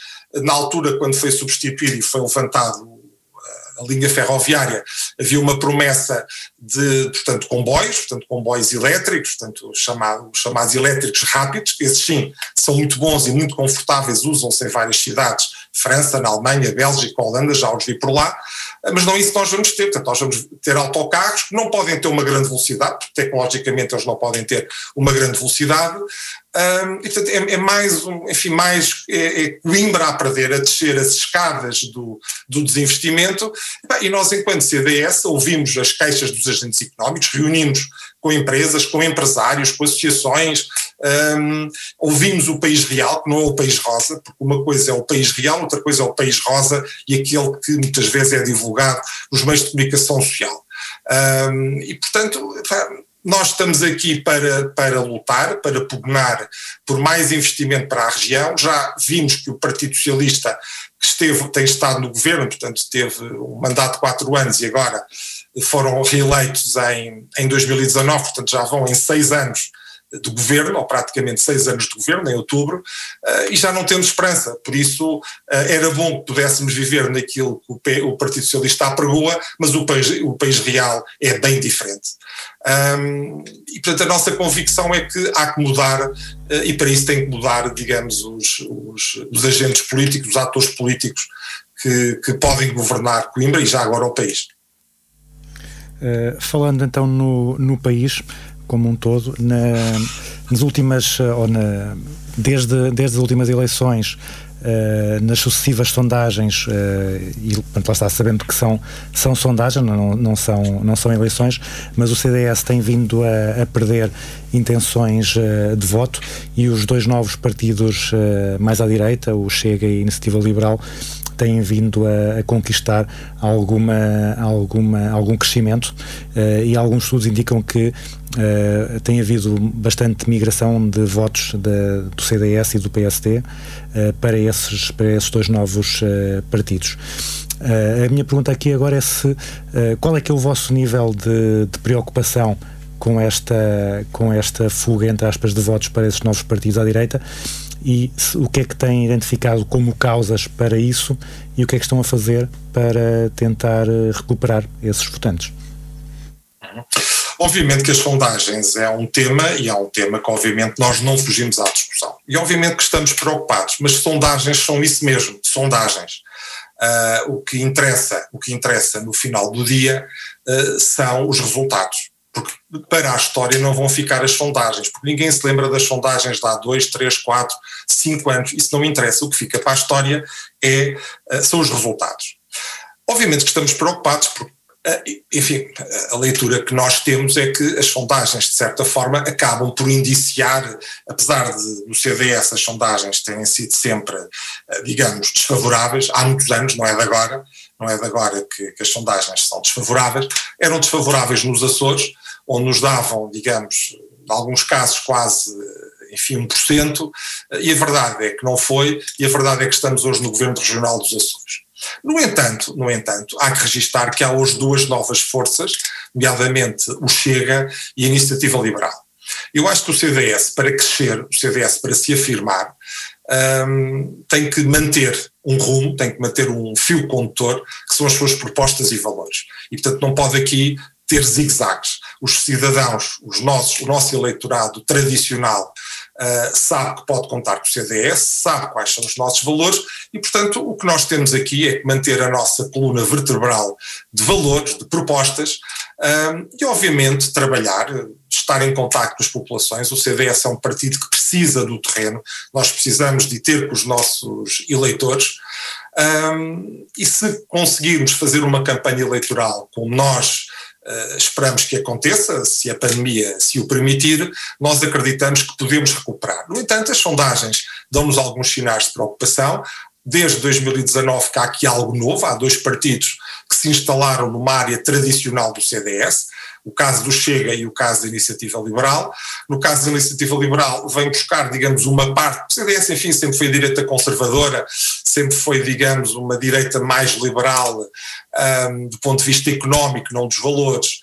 na altura, quando foi substituído e foi levantado eh, a linha ferroviária, havia uma promessa de, portanto, comboios, portanto, comboios elétricos, portanto, chamado, chamados elétricos rápidos, esses sim são muito bons e muito confortáveis, usam-se em várias cidades, França, na Alemanha, Bélgica, Holanda, já os vi por lá, mas não é isso que nós vamos ter, portanto, nós vamos ter autocarros que não podem ter uma grande velocidade, porque tecnologicamente eles não podem ter uma grande velocidade, um, e, portanto, é, é, mais, um, enfim, mais é, é Coimbra a perder, a descer as escadas do, do desinvestimento, e nós, enquanto CDS, ouvimos as queixas dos agentes económicos, reunimos com empresas, com empresários, com associações, um, ouvimos o país real, que não é o país rosa, porque uma coisa é o país real, outra coisa é o país rosa e aquele que muitas vezes é divulgado nos meios de comunicação social. Um, e, portanto, nós estamos aqui para, para lutar, para pugnar por mais investimento para a região. Já vimos que o Partido Socialista, que esteve, tem estado no governo, portanto, teve um mandato de quatro anos e agora foram reeleitos em, em 2019, portanto já vão em seis anos de governo, ou praticamente seis anos de governo, em outubro, uh, e já não temos esperança. Por isso, uh, era bom que pudéssemos viver naquilo que o, Partido Socialista apregoa, mas o país, o país real é bem diferente. E, portanto, a nossa convicção é que há que mudar, uh, e para isso tem que mudar, digamos, os, os, os agentes políticos, os atores políticos que, que podem governar Coimbra e já agora o país. Uh, falando então no, no país como um todo, na, nas últimas, eh, ou na, desde, desde as últimas eleições, Uh, nas sucessivas sondagens, uh, e portanto, lá está sabendo que são, são sondagens, não, não, são, não são eleições, mas o CDS tem vindo a, a perder intenções uh, de voto e os dois novos partidos mais à direita, o Chega e a Iniciativa Liberal, têm vindo a, a conquistar alguma, alguma, algum crescimento uh, e alguns estudos indicam que uh, tem havido bastante migração de votos de, do CDS e do PSD uh, eh, para, esses, para esses dois novos partidos. a minha pergunta aqui agora é se qual é que é o vosso nível de, de preocupação com esta, com esta fuga, entre aspas, de votos para esses novos partidos à direita e o que é que têm identificado como causas para isso e o que é que estão a fazer para tentar eh, recuperar esses votantes? Obviamente que as sondagens é um tema e é um tema que obviamente nós não fugimos à discussão. E obviamente que estamos preocupados, mas sondagens são isso mesmo, sondagens. Uh, o que interessa, o que interessa no final do dia uh, são os resultados porque para a história não vão ficar as sondagens, porque ninguém se lembra das sondagens de há 2, 3, 4, 5 anos, isso não interessa, o que fica para a história é, eh, são os resultados. Obviamente que estamos preocupados, porque, eh, enfim, a leitura que nós temos é que as sondagens, de certa forma, acabam por indiciar, apesar de no CDS as sondagens terem sido sempre, eh, digamos, desfavoráveis, há muitos anos, não é de agora, não é de agora que, que as sondagens são desfavoráveis, eram desfavoráveis nos Açores, onde nos davam, digamos, em alguns casos quase, enfim, 1%, e a verdade é que não foi, e a verdade é que estamos hoje no Governo Regional dos Açores. No entanto, no entanto, há que registar que há hoje duas novas forças, nomeadamente o Chega e a Iniciativa Liberal. Eu acho que o CDS, para crescer, o CDS para se afirmar, um, tem que manter um rumo, tem que manter um fio condutor, que são as suas propostas e valores. E, portanto, não pode aqui ter zigzags. Os cidadãos, os nossos, o nosso eleitorado tradicional, uh, sabe que pode contar com o CDS, sabe quais são os nossos valores e, portanto, o que nós temos aqui é manter a nossa coluna vertebral de valores, de propostas uh, e, obviamente, trabalhar, estar em contato com as populações. O CDS é um partido que precisa do terreno, nós precisamos de ter com os nossos eleitores. Um, e se conseguirmos fazer uma campanha eleitoral como nós Uh, esperamos que aconteça, se a pandemia se o permitir, nós acreditamos que podemos recuperar. No entanto, as sondagens dão-nos alguns sinais de preocupação. Desde 2019 que há aqui algo novo, há dois partidos que se instalaram numa área tradicional do CDS, o caso do Chega e o caso da Iniciativa Liberal. No caso da Iniciativa Liberal, vem buscar, digamos, uma parte. O CDS, enfim, sempre foi direita conservadora, sempre foi, digamos, uma direita mais liberal um, do ponto de vista económico, não dos valores.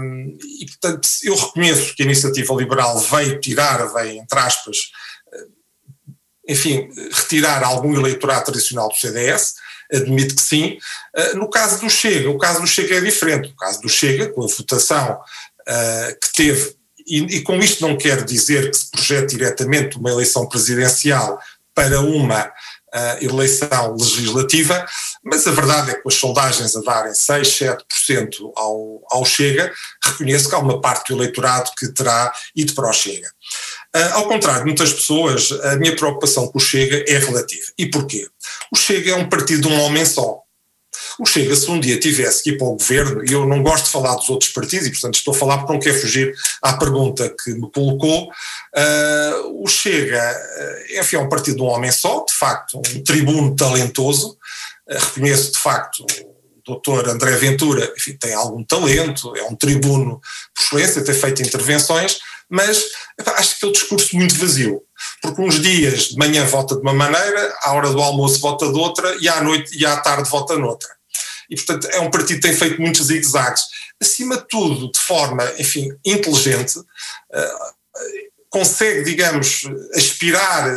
Um, e, portanto, eu reconheço que a Iniciativa Liberal veio tirar, veio, entre aspas, enfim, retirar algum eleitorado tradicional do CDS, admito que sim. Uh, no caso do Chega, o caso do Chega é diferente. No caso do Chega, com a votação uh, que teve, e, e, com isto não quero dizer que se projete diretamente uma eleição presidencial para uma uh, eleição legislativa, mas a verdade é que com as sondagens a darem 6, 7% ao, ao Chega, reconheço que há uma parte do eleitorado que terá ido para o Chega. Uh, ao contrário de muitas pessoas, a minha preocupação com o Chega é relativa. E porquê? O Chega é um partido de um homem só. O Chega, se um dia tivesse que ir para o governo, e eu não gosto de falar dos outros partidos, e portanto estou a falar porque não quero fugir à pergunta que me colocou, uh, o Chega uh, enfim, é um partido de um homem só, de facto, um tribuno talentoso, reconheço de facto doutor André Ventura enfim, tem algum talento, é um tribuno por excelência, tem feito intervenções, mas acho aquele discurso muito vazio, porque uns dias de manhã vota de uma maneira, à hora do almoço vota de outra e à noite e à tarde vota noutra. E, portanto, é um partido que tem feito muitos zigzags. Acima de tudo, de forma, enfim, inteligente, uh, consegue, digamos, aspirar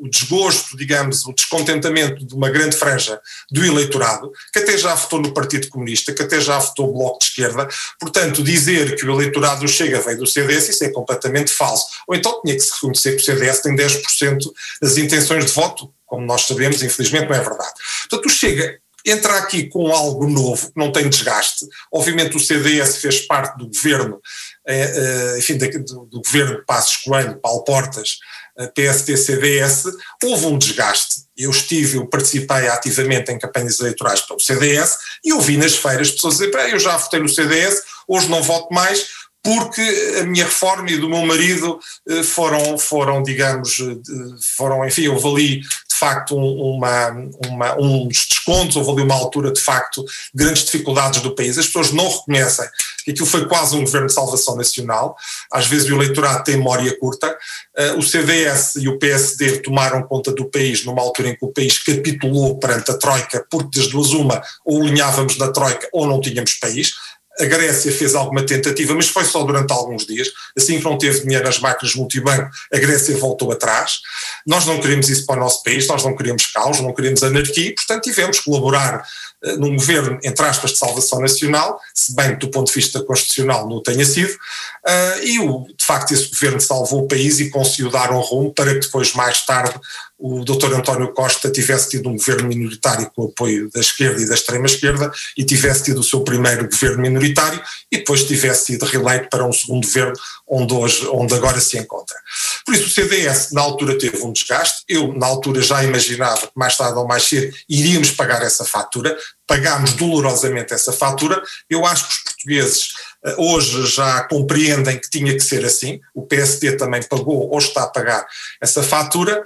o desgosto, digamos, o descontentamento de uma grande franja do eleitorado, que até já votou no Partido Comunista, que até já votou no Bloco de Esquerda. Portanto, dizer que o eleitorado Chega veio do CDS, isso é completamente falso. Ou então tinha que se reconhecer que o CDS tem 10% das intenções de voto, como nós sabemos, infelizmente não é verdade. Portanto, o Chega entra aqui com algo novo, que não tem desgaste. Obviamente o CDS fez parte do governo, eh, eh, enfim, do, governo Passos Coelho, Paulo Portas, PST-CDS, houve um desgaste. Eu estive, eu participei ativamente em campanhas eleitorais para o CDS e ouvi nas feiras pessoas dizer, eu já votei no CDS, hoje não voto mais, porque a minha reforma e do meu marido eh, foram, foram digamos, foram, enfim, houve ali facto uma, uma, uns descontos, houve ali uma altura de facto grandes dificuldades do país. As pessoas não reconhecem aquilo foi quase um governo de salvação nacional. Às vezes o eleitorado tem memória curta. Uh, o CDS e o PSD tomaram conta do país numa altura em que o país capitulou perante a Troika, porque das duas uma, ou alinhávamos na Troika ou não tínhamos país. A Grécia fez alguma tentativa, mas foi só durante alguns dias. Assim que não teve dinheiro nas máquinas multibanco, a Grécia voltou atrás. Nós não queremos isso para o nosso país, nós não queremos caos, não queremos anarquia, portanto tivemos que colaborar num governo, entre aspas, de salvação nacional, se bem do ponto de vista constitucional não tenha sido, uh, e o, de facto esse governo salvou o país e conseguiu dar um rumo para que depois, mais tarde, o Dr. António Costa tivesse tido um governo minoritário com o apoio da esquerda e da extrema-esquerda e tivesse tido o seu primeiro governo minoritário e depois tivesse sido reeleito para um segundo governo onde, hoje, onde agora se encontra. Por isso o CDS na altura teve um desgaste, eu na altura já imaginava que mais tarde ou mais cedo iríamos pagar essa fatura, pagámos dolorosamente essa fatura, eu acho que os portugueses eh, hoje já compreendem que tinha que ser assim, o PSD também pagou ou está a pagar essa fatura.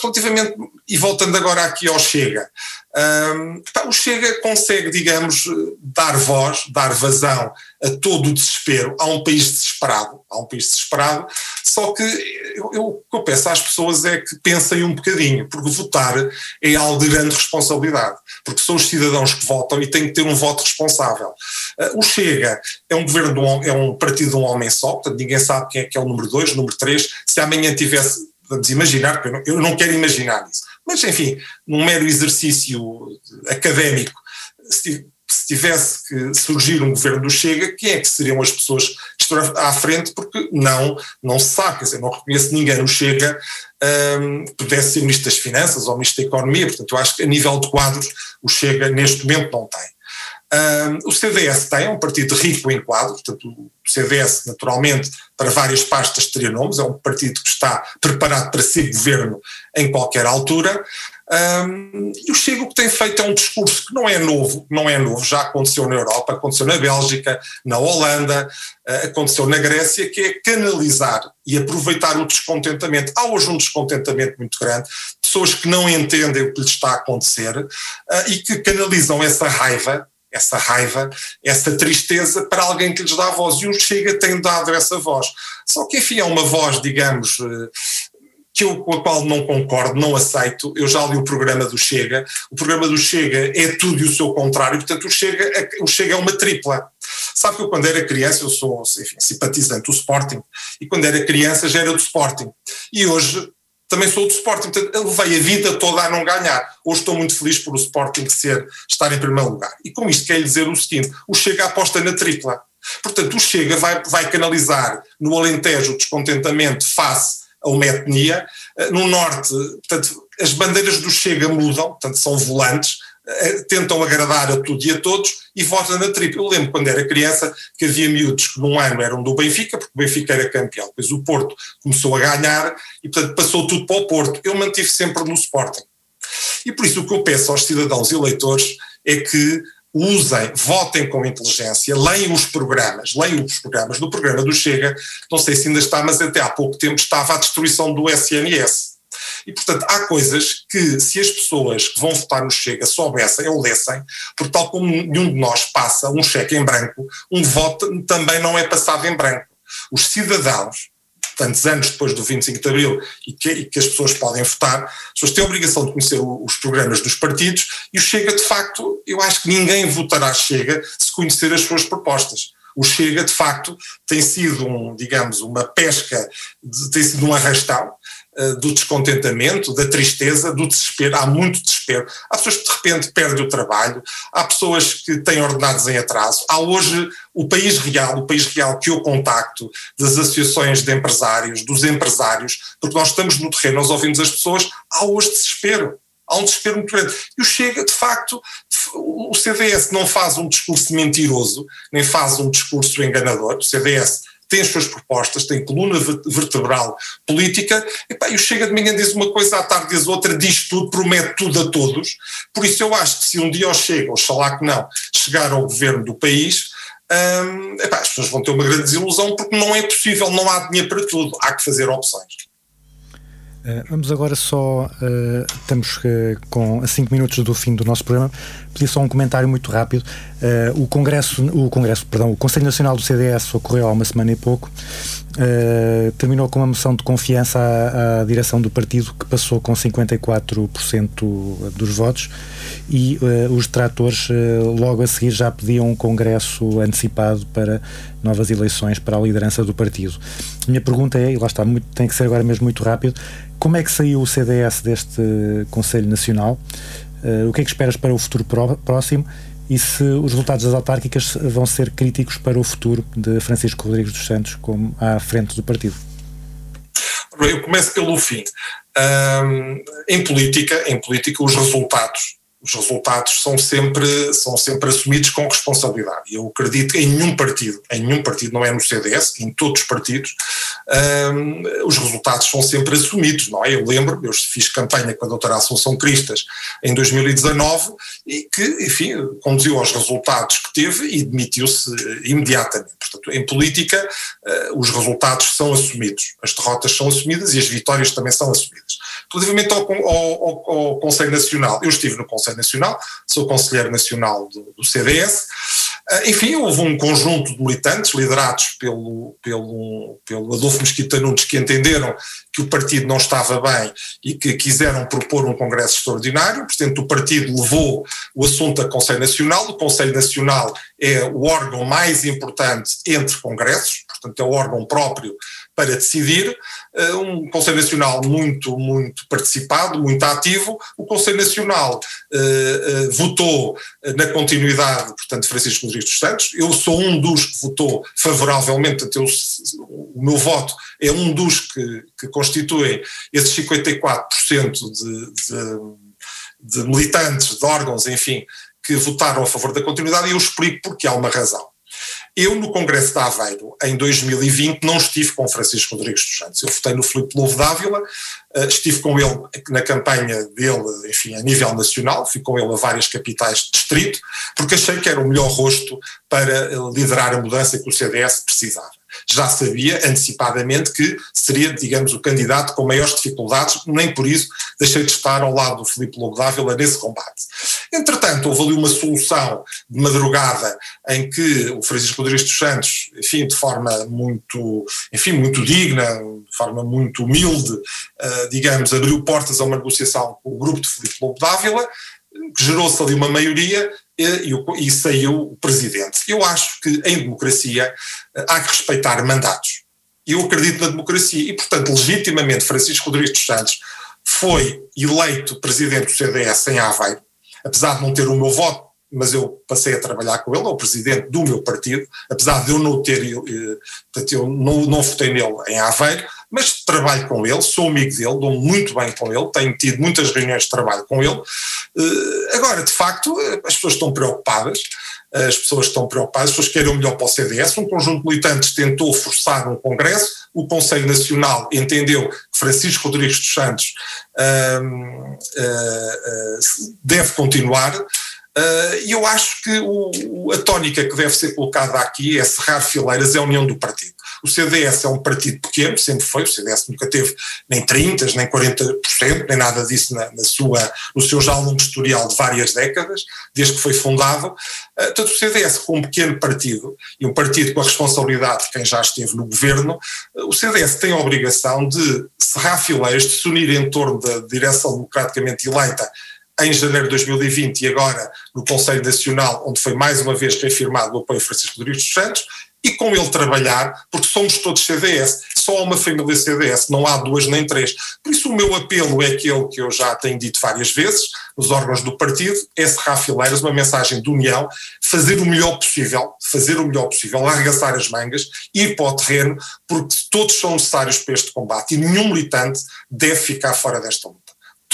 Relativamente, e voltando agora aqui ao Chega, um, o Chega consegue, digamos, dar voz, dar vazão a todo o desespero. Há um país desesperado, há um país desesperado, Só que eu, eu, o que eu peço às pessoas é que pensem um bocadinho, porque votar é algo de grande responsabilidade, porque são os cidadãos que votam e têm que ter um voto responsável. Uh, o Chega é um governo, um, é um partido de um homem só, portanto ninguém sabe quem é que é o número 2, o número 3, se amanhã tivesse, vamos imaginar, eu não, eu não quero imaginar isso, mas enfim, num mero exercício académico, se, se tivesse que surgir um governo do Chega, quem é que seriam as pessoas que estão à frente? Porque não, não se sabe, quer dizer, não reconheço ninguém no Chega um, que pudesse ser Ministro das Finanças ou Ministro da Economia, portanto eu acho que a nível de quadros o Chega neste momento não tem. Um, o CDS tem, é um partido rico em quadros, portanto o CDS naturalmente para várias pastas teria nomes, é um partido que está preparado para ser governo em qualquer altura, um, e o Chega o que tem feito é um discurso que não é novo, não é novo, já aconteceu na Europa, aconteceu na Bélgica, na Holanda, uh, aconteceu na Grécia, que é canalizar e aproveitar o descontentamento. Há hoje um descontentamento muito grande, pessoas que não entendem o que lhes está a acontecer uh, e que canalizam essa raiva essa raiva, essa tristeza para alguém que lhes dá voz. E o Chega tem dado essa voz. Só que, enfim, é uma voz, digamos, eh, que eu, com a qual não concordo, não aceito. Eu já li o programa do Chega. O programa do Chega é tudo e o seu contrário, portanto, o Chega, é, o Chega é uma tripla. Sabe que eu, quando era criança, eu sou enfim, simpatizante do Sporting, e quando era criança já era do Sporting. E hoje também sou do Sporting, portanto, levei a vida toda a não ganhar. Hoje estou muito feliz por o Sporting ser, estar em primeiro lugar. E com isto quero dizer o seguinte: o Chega aposta na tripla. Portanto, o Chega vai, vai canalizar no Alentejo o descontentamento face a uma etnia. Eh, no norte, portanto, as bandeiras do Chega mudam, portanto, são volantes, tentam agradar a tudo e a todos e votam na tripla. Eu lembro quando era criança que havia miúdos que num ano eram do Benfica, porque o Benfica era campeão, depois o Porto começou a ganhar e, portanto, passou tudo para o Porto. Eu mantive sempre no Sporting. E por isso o que eu peço aos cidadãos e eleitores é que usem, votem com inteligência, leiam os programas, leiam os programas. No programa do Chega, não sei se ainda está, mas até há pouco tempo estava a destruição do SNS. E, portanto, há coisas que, se as pessoas que vão votar no Chega soubessem ou lessem, porque tal como nenhum de nós passa um cheque em branco, um voto também não é passado em branco. Os cidadãos tantos anos depois do 25 de Abril e que, e que as pessoas podem votar, as pessoas têm a obrigação de conhecer o, os programas dos partidos e o Chega, de facto, eu acho que ninguém votará Chega se conhecer as suas propostas. O Chega, de facto, tem sido, um, digamos, uma pesca, tem sido um arrastão, do descontentamento, da tristeza, do desespero. Há muito desespero. Há pessoas que de repente perdem o trabalho, há pessoas que têm ordenados em atraso. Há hoje o país real, o país real que eu contacto, das associações de empresários, dos empresários, porque nós estamos no terreno, nós ouvimos as pessoas, há hoje desespero. Há um desespero muito grande. E o Chega, de facto, o CDS não faz um discurso mentiroso, nem faz um discurso enganador. O CDS tem as suas propostas, tem coluna vertebral política, e, pá, o Chega de manhã diz uma coisa, à tarde diz outra, diz tudo, promete tudo a todos. Por isso eu acho que se um dia o Chega, oxalá que não, chegar ao governo do país, hum, as pessoas vão ter uma grande desilusão porque não é possível, não há dinheiro para tudo, há que fazer opções. Uh, vamos agora só, uh, estamos uh, com a 5 minutos do fim do nosso programa, pedir só um comentário muito rápido. o Congresso, o Congresso, perdão, o Conselho Nacional do CDS ocorreu há uma semana e pouco, terminou com uma moção de confiança à, à, direção do partido que passou com 54% dos votos e os detratores logo a seguir já pediam um Congresso antecipado para novas eleições para a liderança do partido. Minha pergunta é, e lá está, muito, tem que ser agora mesmo muito rápido, como é que saiu o CDS deste Conselho Nacional? Uh, o que é que esperas para o futuro próximo? E se os resultados das autárquicas vão ser críticos para o futuro de Francisco Rodrigues dos Santos como à frente do partido? Eu começo pelo fim. Um, em política, em política, os resultados os resultados são sempre, são sempre assumidos com responsabilidade. Eu acredito que em nenhum partido, em nenhum partido, não é no CDS, em todos os partidos, um, os resultados são sempre assumidos, não é? Eu lembro, eu fiz campanha com a doutora Assunção Cristas em 2019 e que, enfim, conduziu aos resultados que teve e demitiu-se imediatamente. Portanto, em política, uh, os resultados são assumidos, as derrotas são assumidas e as vitórias também são assumidas. Relativamente ao, ao, ao, Conselho Nacional, eu estive no Conselho Nacional, sou Conselheiro Nacional do, do CDS, enfim, houve um conjunto de militantes liderados pelo, pelo, pelo Adolfo Mesquita Nunes que entenderam que o partido não estava bem e que quiseram propor um congresso extraordinário, portanto o partido levou o assunto a Conselho Nacional, o Conselho Nacional é o órgão mais importante entre congressos, portanto é o órgão próprio para decidir, eh, um Conselho Nacional muito, muito participado, muito ativo, o Conselho Nacional uh, uh, votou na continuidade, portanto, Francisco Rodrigues dos Santos, eu sou um dos que votou favoravelmente, portanto, eu, o meu voto é um dos que, que constituem esses 54% de, de, de militantes, de órgãos, enfim, que votaram a favor da continuidade e eu explico porque há uma razão. Eu, no Congresso de Aveiro, em 2020, não estive com Francisco Rodrigues dos Santos. Eu votei no Filipe Lobo Dávila, eh, estive com ele na campanha dele, enfim, a nível nacional, fui com ele a várias capitais de distrito, porque achei que era o melhor rosto para liderar a mudança que o CDS precisava já sabia antecipadamente que seria, digamos, o candidato com maiores dificuldades, nem por isso deixei de estar ao lado do Filipe Lobo Dávila nesse combate. Entretanto, houve ali uma solução de madrugada em que o Francisco Rodrigues dos Santos, enfim, de forma muito, enfim, muito digna, de forma muito humilde, uh, digamos, abriu portas a uma negociação com o grupo de Filipe Lobo Dávila, gerou-se ali uma maioria e, e, saiu o presidente. Eu acho que em democracia eh, há que respeitar mandatos. Eu acredito na democracia e, portanto, legitimamente Francisco Rodrigues dos Santos foi eleito presidente do CDS em Aveiro, apesar de não ter o meu voto, mas eu passei a trabalhar com ele, é o presidente do meu partido, apesar de eu não ter, eh, portanto, eu não, não votei nele em Aveiro, mas trabalho com ele, sou amigo dele, dou muito bem com ele, tenho tido muitas reuniões de trabalho com ele. Eh, agora, de facto, eh, as pessoas estão preocupadas, as pessoas estão preocupadas, as pessoas querem o melhor para o CDS. Um conjunto de militantes tentou forçar um congresso, o Conselho Nacional entendeu que Francisco Rodrigues dos Santos uh, uh, deve continuar. E eu acho que o, a tónica que deve ser colocada aqui é cerrar fileiras, é a união do partido. O CDS é um partido pequeno, sempre foi, o CDS nunca teve nem 30%, nem 40%, nem nada disso na, na sua, no seu já longo historial de várias décadas, desde que foi fundado. Uh, portanto, o CDS, com um pequeno partido, e um partido com a responsabilidade de quem já esteve no governo, uh, o CDS tem a obrigação de serrar fileiras, de se unir em torno da direção democraticamente eleita em janeiro de 2020 e agora no Conselho Nacional, onde foi mais uma vez reafirmado o apoio a Francisco Rodrigues dos Santos, e com ele trabalhar, porque somos todos CDS, só há uma família CDS, não há duas nem três. Por isso o meu apelo é aquele que eu já tenho dito várias vezes, nos órgãos do partido, é serrar fileiras, uma mensagem de união, fazer o melhor possível, fazer o melhor possível, arregaçar as mangas, ir para o terreno, porque todos são necessários para este combate e nenhum militante deve ficar fora desta luta.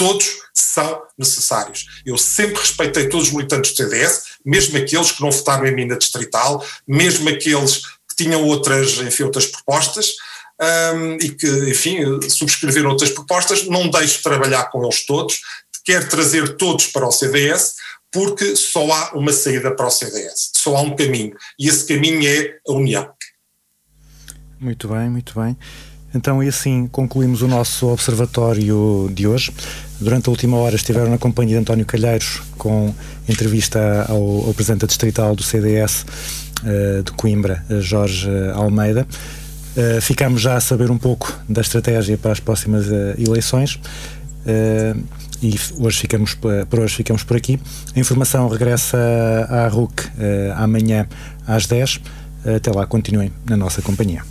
Todos são necessários. Eu sempre respeitei todos os militantes do CDS, mesmo aqueles que não votaram em mim na distrital, mesmo aqueles que tinham outras, enfim, outras propostas. Um, e que, enfim, subscreveram outras propostas, não deixo de trabalhar com eles todos, quero trazer todos para o CDS, porque só há uma saída para o CDS, só há um caminho, e esse caminho é a união. Muito bem, muito bem. Então, e assim concluímos o nosso observatório de hoje. Durante a última hora estiveram na companhia de António Calheiros com entrevista ao, ao Presidente Distrital do CDS uh, eh, de Coimbra, Jorge Almeida. Uh, ficamos já a saber um pouco da estratégia para as próximas uh, eleições. e hoje ficamos, por hoje ficamos por aqui. A informação regressa à RUC amanhã às 10. Até lá, continuem na nossa companhia.